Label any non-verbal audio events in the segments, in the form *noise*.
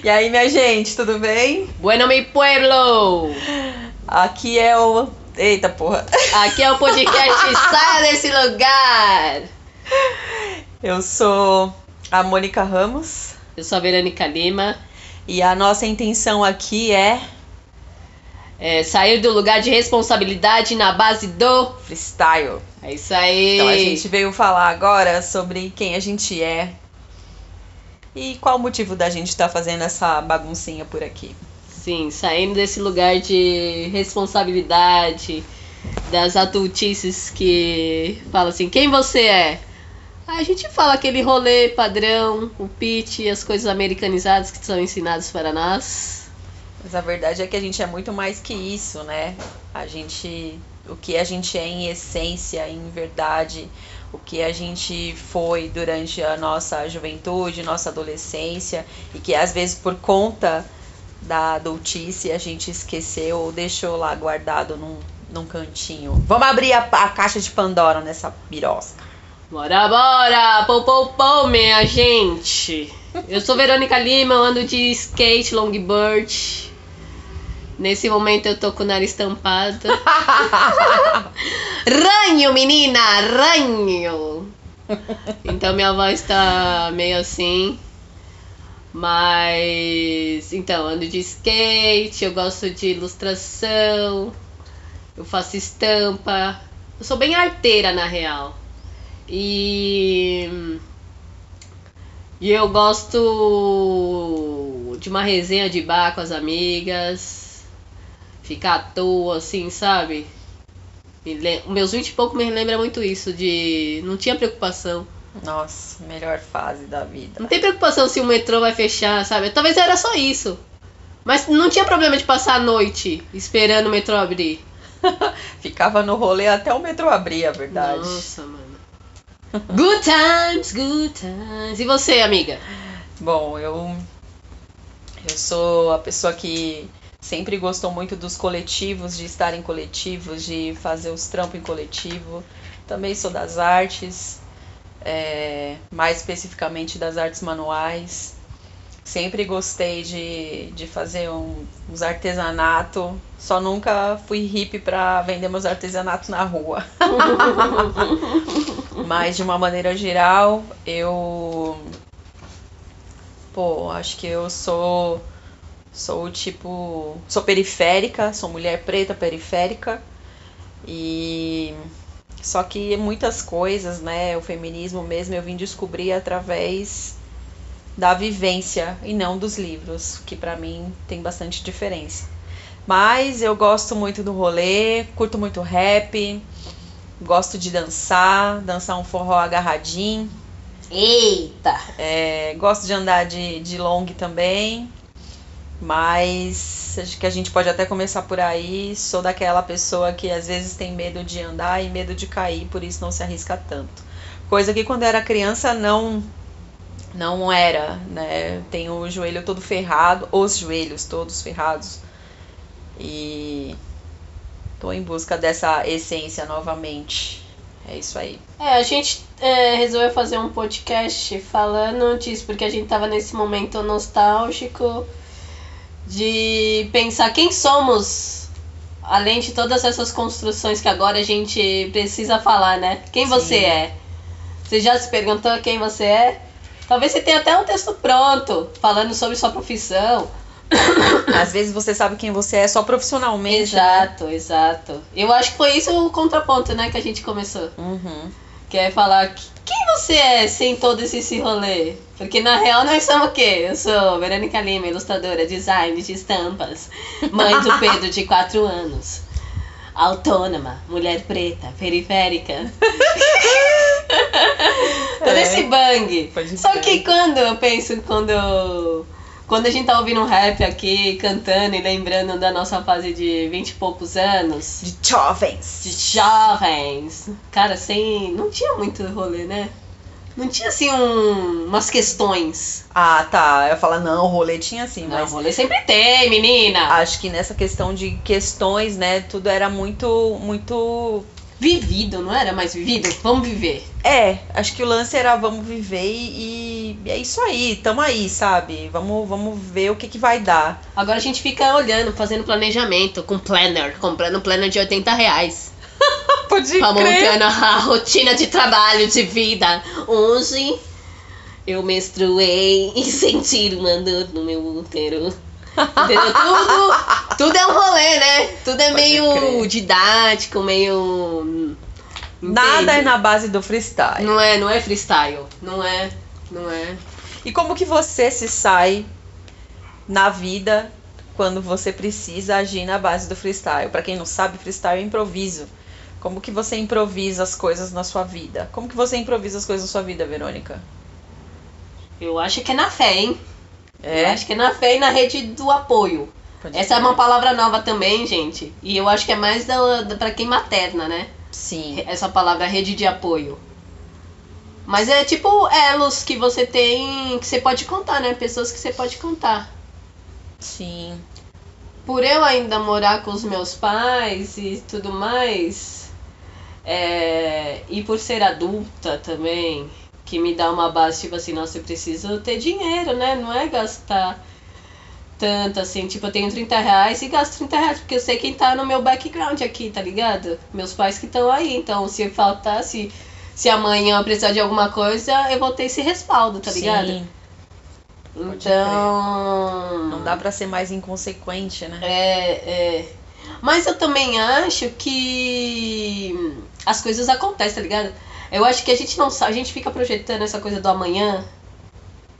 E aí, minha gente, tudo bem? Bueno, mi pueblo! Aqui é o. Eita porra! Aqui é o podcast *laughs* Saia desse lugar! Eu sou a Mônica Ramos Eu sou a Verônica Lima. e a nossa intenção aqui é É, sair do lugar de responsabilidade na base do. freestyle. É isso aí! Então a gente veio falar agora sobre quem a gente é e qual o motivo da gente estar fazendo essa baguncinha por aqui. Sim, saindo desse lugar de responsabilidade, das adultices que fala assim, quem você é? A gente fala aquele rolê padrão, o pitch, as coisas americanizadas que são ensinadas para nós. Mas a verdade é que a gente é muito mais que isso, né? A gente. O que a gente é em essência, em verdade, o que a gente foi durante a nossa juventude, nossa adolescência, e que às vezes por conta da adultice a gente esqueceu ou deixou lá guardado num, num cantinho. Vamos abrir a, a caixa de Pandora nessa birosca. Bora, bora! Pou, pou, pou, minha gente! Eu sou Verônica Lima, eu ando de skate, longboard. Nesse momento eu tô com o nariz tampado. *laughs* ranho, menina! Ranho! Então minha voz tá meio assim. Mas. Então, ando de skate, eu gosto de ilustração, eu faço estampa. Eu sou bem arteira na real. E. E eu gosto de uma resenha de bar com as amigas. Ficar à toa, assim, sabe? Me lem- Meus 20 e pouco me lembra muito isso, de. Não tinha preocupação. Nossa, melhor fase da vida. Não tem preocupação se o metrô vai fechar, sabe? Talvez era só isso. Mas não tinha problema de passar a noite esperando o metrô abrir. *laughs* Ficava no rolê até o metrô abrir, a verdade. Nossa, mano. Good times, good times. E você, amiga? Bom, eu eu sou a pessoa que sempre gostou muito dos coletivos, de estar em coletivos, de fazer os trampos em coletivo. Também sou das artes, é, mais especificamente das artes manuais. Sempre gostei de, de fazer um, uns artesanato, só nunca fui hippie para vender meus artesanatos na rua. *laughs* Mas de uma maneira geral, eu Pô, acho que eu sou sou tipo, sou periférica, sou mulher preta periférica e só que muitas coisas, né, o feminismo mesmo eu vim descobrir através da vivência e não dos livros, que pra mim tem bastante diferença. Mas eu gosto muito do rolê, curto muito rap, gosto de dançar, dançar um forró agarradinho. Eita! É, gosto de andar de, de long também, mas acho que a gente pode até começar por aí. Sou daquela pessoa que às vezes tem medo de andar e medo de cair, por isso não se arrisca tanto. Coisa que quando era criança não não era, né? Tenho o joelho todo ferrado, os joelhos todos ferrados. E tô em busca dessa essência novamente. É isso aí. É, a gente é, resolveu fazer um podcast falando disso, porque a gente tava nesse momento nostálgico de pensar quem somos, além de todas essas construções que agora a gente precisa falar, né? Quem Sim. você é? Você já se perguntou quem você é? Talvez você tenha até um texto pronto falando sobre sua profissão. *coughs* Às vezes você sabe quem você é só profissionalmente. né? Exato, exato. Eu acho que foi isso o contraponto, né, que a gente começou. Uhum. Que é falar que- quem você é sem todo esse, esse rolê? Porque na real nós somos o quê? Eu sou Verônica Lima, ilustradora, design de estampas, mãe do Pedro de 4 anos, autônoma, mulher preta, periférica. *laughs* todo É. esse bang. Só que quando eu penso, quando. Quando a gente tá ouvindo um rap aqui, cantando e lembrando da nossa fase de 20 e poucos anos, De jovens. de jovens. Cara, sem. Não tinha muito rolê, né? Não tinha assim um, umas questões. Ah, tá. Eu falo, não, o rolê tinha assim, Não, mas rolê sempre tem, menina. acho que nessa questão de questões, né, tudo era muito, muito vivido, não era mais vivido? Vamos viver. É, acho que o lance era vamos viver e é isso aí, tamo aí, sabe? Vamos, vamos ver o que, que vai dar. Agora a gente fica olhando, fazendo planejamento com planner, comprando um planner de 80 reais. *laughs* Pode Pra montando a rotina de trabalho, de vida. Hoje eu menstruei *laughs* e senti uma dor no meu útero. Entendeu? *laughs* Tudo, tudo é um rolê, né? Tudo é Pode meio crer. didático, meio. Nada é entende? na base do freestyle. Não é, não é freestyle. Não é, não é. E como que você se sai na vida quando você precisa agir na base do freestyle? Pra quem não sabe, freestyle é improviso. Como que você improvisa as coisas na sua vida? Como que você improvisa as coisas na sua vida, Verônica? Eu acho que é na fé, hein? Eu É? acho que é na fé e na rede do apoio. Pode Essa é crer. uma palavra nova também, gente. E eu acho que é mais da, da, pra quem materna, né? Sim. essa palavra rede de apoio. Mas é tipo elos que você tem, que você pode contar, né? Pessoas que você pode contar. Sim. Por eu ainda morar com os meus pais e tudo mais, é, e por ser adulta também, que me dá uma base, tipo assim, nossa, eu preciso ter dinheiro, né? Não é gastar tanto assim, tipo, eu tenho 30 reais e gasto 30 reais, porque eu sei quem tá no meu background aqui, tá ligado? Meus pais que estão aí, então se faltar, se, amanhã eu precisar de alguma coisa, eu vou ter esse respaldo, tá ligado? Sim. Então. Não dá pra ser mais inconsequente, né? É, é. Mas eu também acho que as coisas acontecem, tá ligado? Eu acho que a gente não sabe, a gente fica projetando essa coisa do amanhã.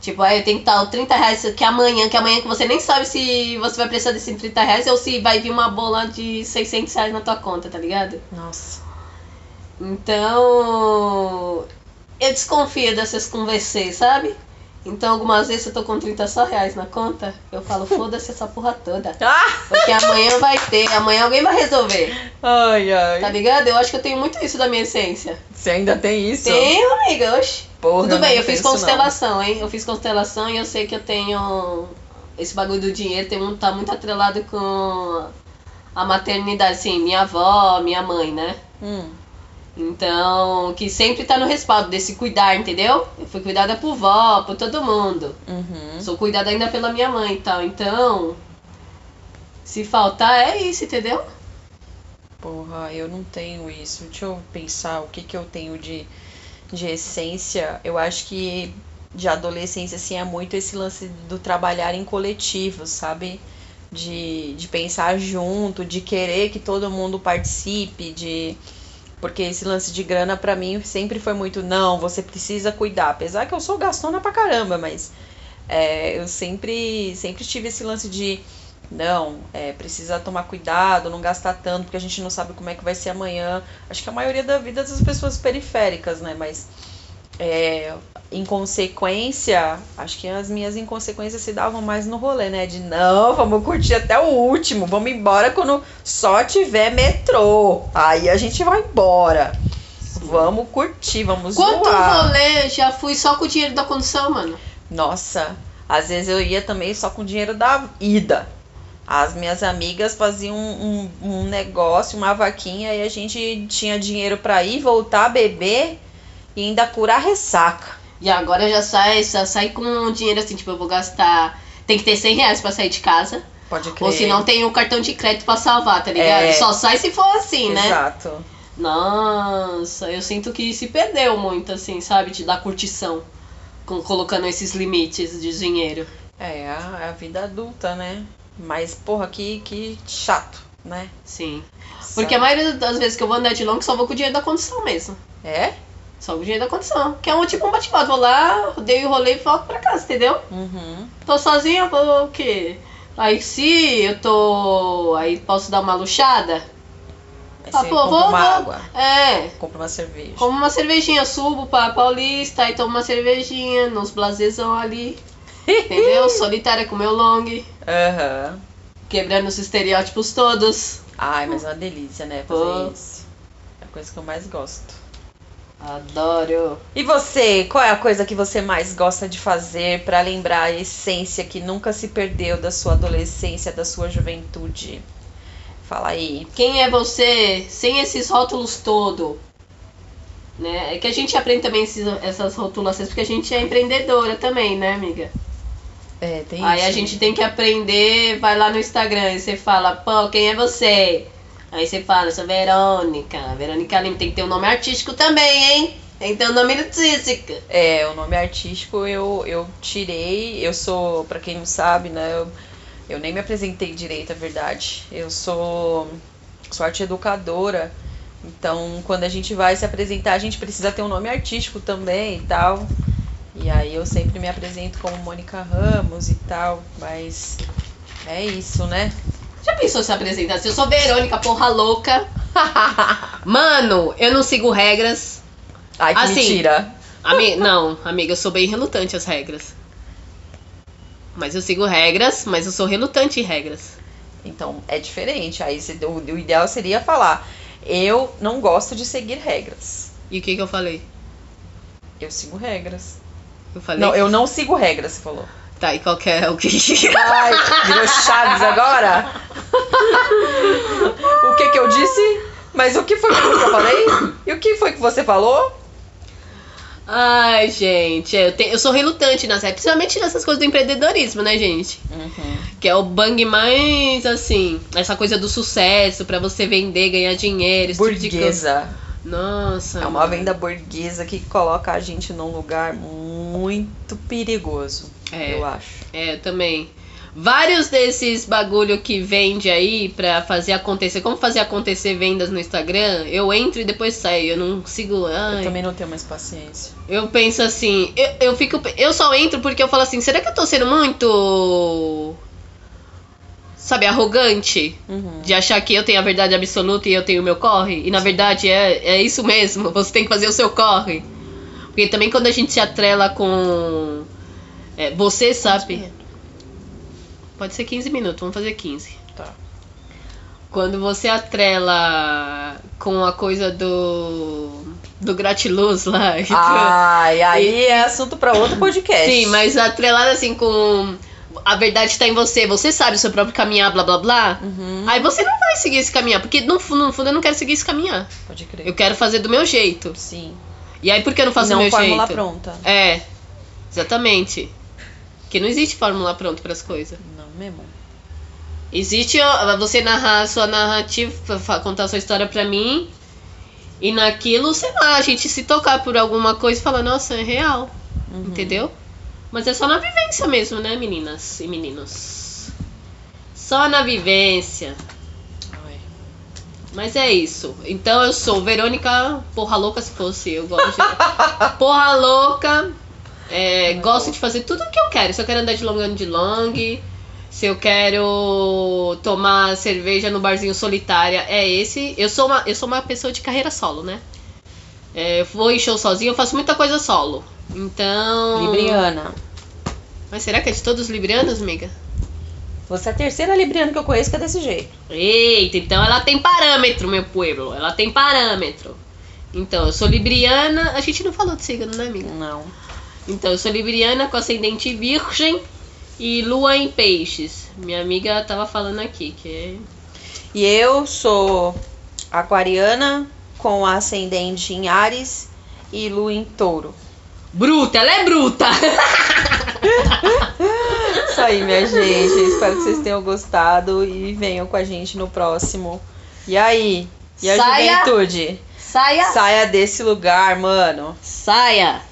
Tipo, aí eu tenho que estar os 30 reais que amanhã, que amanhã que você nem sabe se você vai precisar desses 30 reais ou se vai vir uma bola de 600 reais na tua conta, tá ligado? Nossa. Então, eu desconfio dessas conversas, sabe? Então, algumas vezes eu tô com 30 só reais na conta, eu falo, *laughs* foda-se essa porra toda. Ah! Porque amanhã vai ter, amanhã alguém vai resolver. Ai, ai. Tá ligado? Eu acho que eu tenho muito isso da minha essência. Você ainda tem isso? Tenho, amiga, oxe. Porra, Tudo bem, eu fiz penso não. constelação, hein? Eu fiz constelação e eu sei que eu tenho. Esse bagulho do dinheiro tem, um- tá muito atrelado com a maternidade, assim, minha avó, minha mãe, né? Hum. Então, que sempre tá no respaldo desse cuidar, entendeu? Eu fui cuidada por vó, por todo mundo. Uhum. Sou cuidada ainda pela minha mãe e tal. Então, se faltar, é isso, entendeu? Porra, eu não tenho isso. Deixa eu pensar o que que eu tenho de, de essência. Eu acho que de adolescência, assim, é muito esse lance do trabalhar em coletivo, sabe? De, de pensar junto, de querer que todo mundo participe, de... Porque esse lance de grana pra mim sempre foi muito, não, você precisa cuidar. Apesar que eu sou gastona pra caramba, mas é, eu sempre, sempre tive esse lance de não, é, precisa tomar cuidado, não gastar tanto, porque a gente não sabe como é que vai ser amanhã. Acho que a maioria da vida das pessoas periféricas, né? Mas é, inconsequência, acho que as minhas inconsequências se davam mais no rolê, né? De não, vamos curtir até o último, vamos embora quando só tiver metrô. Aí a gente vai embora. Vamos curtir, vamos Quanto zoar. rolê já fui só com o dinheiro da condução, mano? Nossa, às vezes eu ia também só com o dinheiro da ida. As minhas amigas faziam um, um, um negócio, uma vaquinha, e a gente tinha dinheiro pra ir, voltar, beber e ainda curar ressaca. E agora já sai, já sai com dinheiro assim, tipo, eu vou gastar. Tem que ter 100 reais pra sair de casa. Pode crer. Ou se não tem o cartão de crédito pra salvar, tá ligado? É. Só sai se for assim, né? Exato. Nossa, eu sinto que se perdeu muito, assim, sabe? De dar curtição. Com, colocando esses limites de dinheiro. É a, é a vida adulta, né? Mas, porra, que, que chato, né? Sim. Porque a maioria das vezes que eu vou andar de long, só vou com o dinheiro da condição mesmo. É? Só o dinheiro da condição. Que é um tipo um bate-volta. Vou lá, dei o rolê e volto pra casa, entendeu? Uhum. Tô sozinha, vou o quê? Aí se eu tô. Aí posso dar uma luxada? Ah, pô, vou, uma vou. água, É. compra uma cerveja. Como uma cervejinha, subo pra Paulista, aí tomo uma cervejinha, nos blazezão ali. Entendeu? Solitária com meu long, Aham. quebrando os estereótipos todos. Ai, mas é uma delícia, né? Fazer Pô. isso. É a coisa que eu mais gosto. Adoro. E você, qual é a coisa que você mais gosta de fazer pra lembrar a essência que nunca se perdeu da sua adolescência, da sua juventude? Fala aí. Quem é você sem esses rótulos todo? Né? É que a gente aprende também esses- essas rotulações porque a gente é empreendedora também, né, amiga? É, tem Aí isso. a gente tem que aprender, vai lá no Instagram e você fala, pô, quem é você? Aí você fala, sou Verônica. Verônica Lima tem que ter um nome artístico também, hein? Tem que ter um nome artístico. É, o nome artístico eu, eu tirei. Eu sou, pra quem não sabe, né? Eu, eu nem me apresentei direito, a verdade. Eu sou, sou arte educadora. Então, quando a gente vai se apresentar, a gente precisa ter um nome artístico também e tal. E aí eu sempre me apresento como Mônica Ramos e tal. Mas é isso, né? Pensou se apresentar assim? Eu sou Verônica, porra louca. *laughs* Mano, eu não sigo regras. Ai, que Assim, mentira. Ami... Não, amiga, eu sou bem relutante às regras. Mas eu sigo regras, mas eu sou relutante em regras. Então é diferente. Aí o, o ideal seria falar: eu não gosto de seguir regras. E o que que eu falei? Eu sigo regras. Eu falei. Não, eu não sigo regras, você falou. Tá, e qual que é o que? *laughs* Ai, virou Chaves agora? o que que eu disse? Mas o que foi que eu falei? E o que foi que você falou? Ai, gente, eu, te- eu sou relutante nas regras, principalmente nessas coisas do empreendedorismo, né, gente? Que é o bang mais, assim, essa coisa do sucesso, pra você vender, ganhar dinheiro, tipo. Burguesa. Nossa. É uma venda burguesa que coloca a gente num lugar muito perigoso, É. eu acho. É, eu também. Vários desses bagulho que vende aí pra fazer acontecer, como fazer acontecer vendas no Instagram, eu entro e depois saio, eu não sigo. Ai, Eu também não tenho mais paciência. Eu penso assim, eu, eu fico. Eu só entro porque eu falo assim, será que eu tô sendo muito. Sabe, arrogante? Uhum. De achar que eu tenho a verdade absoluta e eu tenho o meu corre? E na verdade é, é isso mesmo, *laughs* você tem que fazer o seu corre. Porque também quando a gente se atrela com. É, você sabe. Pode ser 15 minutos, vamos fazer 15. Tá. Quando você atrela com a coisa do. do gratiluz lá. *laughs* e Ai, aí é assunto pra outro podcast. Sim, mas atrelado assim com. A verdade está em você, você sabe o seu próprio caminhar, blá blá blá. Uhum. Aí você não vai seguir esse caminhar, porque no fundo, no fundo eu não quero seguir esse caminhar. Pode crer. Eu quero fazer do meu jeito. Sim. E aí por que eu não faço não do meu fórmula jeito? pronta. É, exatamente. Porque não existe fórmula pronta para as coisas. Não mesmo. Existe você narrar a sua narrativa, contar a sua história pra mim. E naquilo, sei lá, a gente se tocar por alguma coisa e falar, nossa, é real. Uhum. Entendeu? Mas é só na vivência mesmo, né, meninas e meninos? Só na vivência. Ai. Mas é isso. Então eu sou Verônica Porra Louca se fosse. Eu gosto de. *laughs* Porra Louca. É, gosto bom. de fazer tudo o que eu quero. Se eu quero andar de long, ando de long. Se eu quero tomar cerveja no barzinho solitária, é esse. Eu sou uma, eu sou uma pessoa de carreira solo, né? É, eu vou em show sozinho, eu faço muita coisa solo. Então. Libriana. Mas será que é de todos os librianos, amiga? Você é a terceira Libriana que eu conheço que é desse jeito. Eita, então ela tem parâmetro, meu pueblo. Ela tem parâmetro. Então, eu sou libriana. A gente não falou de signo, né, amiga? Não. Então, eu sou libriana com ascendente virgem e lua em peixes. Minha amiga tava falando aqui que é. E eu sou aquariana com ascendente em Ares e lua em Touro. Bruta, ela é bruta! *laughs* Isso aí, minha gente. Espero que vocês tenham gostado e venham com a gente no próximo. E aí? E a Saia! juventude? Saia! Saia desse lugar, mano. Saia!